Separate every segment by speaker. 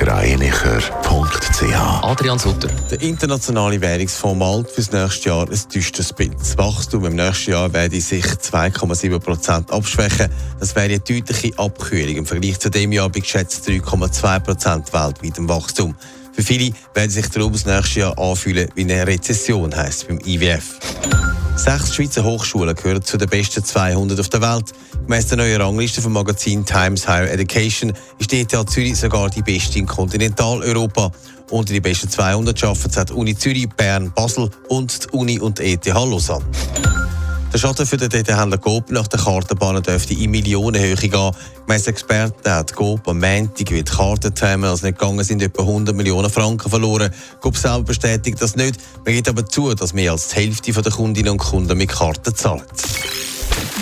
Speaker 1: blasergreinicher.ch
Speaker 2: Adrian Sutter.
Speaker 3: Der internationale Währungsfonds malt für das nächste Jahr ein düsteres Bild. Das Wachstum im nächsten Jahr werde sich 2,7 Prozent abschwächen. Das wäre eine deutliche Abkühlung. Im Vergleich zu dem Jahr bei geschätzt 3,2 Prozent weltweit im Wachstum. Für viele werden sich darum das nächste Jahr anfühlen wie eine Rezession, heisst beim IWF. Sechs Schweizer Hochschulen gehören zu den besten 200 auf der Welt. Gemäss der neuen Rangliste vom Magazin Times Higher Education ist die ETH Zürich sogar die beste in Kontinentaleuropa. Unter die besten 200 arbeiten die Uni Zürich, Bern, Basel und die Uni und ETH Lausanne. Der Schaden für den Detailhändler Coop nach der Kartenbahn dürfte in Millionenhöhe gehen. Gemäss Experten hat Coop am Montag, wie die Kartenterminals nicht gegangen sind, etwa 100 Millionen Franken verloren. Coop selber bestätigt das nicht. Man gibt aber zu, dass mehr als die Hälfte der Kundinnen und Kunden mit Karten zahlt.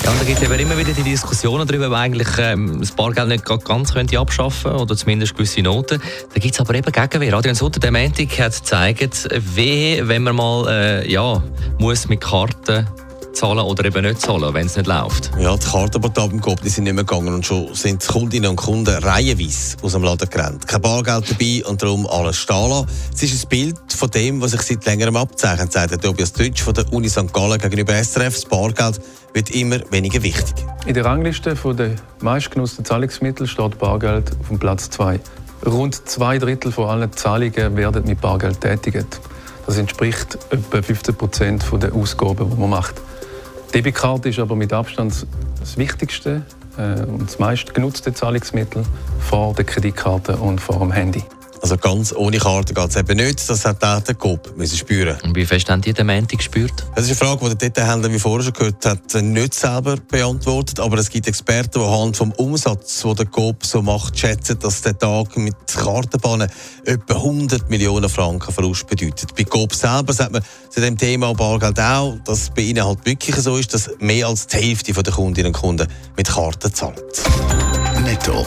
Speaker 2: Ja, da gibt es immer wieder die Diskussionen darüber, ob eigentlich ähm, das Bargeld nicht ganz könnte abschaffen oder zumindest gewisse Noten. Da gibt es aber eben Gegenwehr. Adrian Sutter, der Montag hat gezeigt, wie, wenn man mal äh, ja, muss mit Karten zahlen oder eben nicht zahlen, wenn es nicht läuft.
Speaker 3: Ja, die Kartenportale im Coop sind nicht mehr gegangen und schon sind die Kundinnen und Kunden reihenweise aus dem Laden gerannt. Kein Bargeld dabei und darum alles stehen lassen. Es ist ein Bild von dem, was sich seit längerem abzeichnet, sagt Tobias Deutsch von der Uni St. Gallen gegenüber SRF. Das Bargeld wird immer weniger wichtig.
Speaker 4: In der Rangliste der meistgenutzten Zahlungsmittel steht Bargeld auf dem Platz 2. Rund zwei Drittel von allen Zahlungen werden mit Bargeld tätigt. Das entspricht etwa 15 Prozent der Ausgaben, die man macht. Die Debitkarte ist aber mit Abstand das wichtigste äh, und das meist genutzte Zahlungsmittel vor der Kreditkarte und vor dem Handy.
Speaker 3: Also ganz ohne Karte geht es eben nicht. Das hat auch der Coop müssen spüren.
Speaker 2: Und wie fest haben die den Montag gespürt?
Speaker 3: Das ist eine Frage, die der Detailhändler, wie vorher schon gehört hat, nicht selber beantwortet. Aber es gibt Experten, die anhand vom Umsatz, den der Coop so macht, schätzen, dass der Tag mit Kartenbahnen etwa 100 Millionen Franken Verlust bedeutet. Bei Coop selber sagt man zu dem Thema Bargeld auch, dass es bei ihnen halt wirklich so ist, dass mehr als die Hälfte der Kundinnen und Kunden mit Karten zahlt.
Speaker 1: Netto,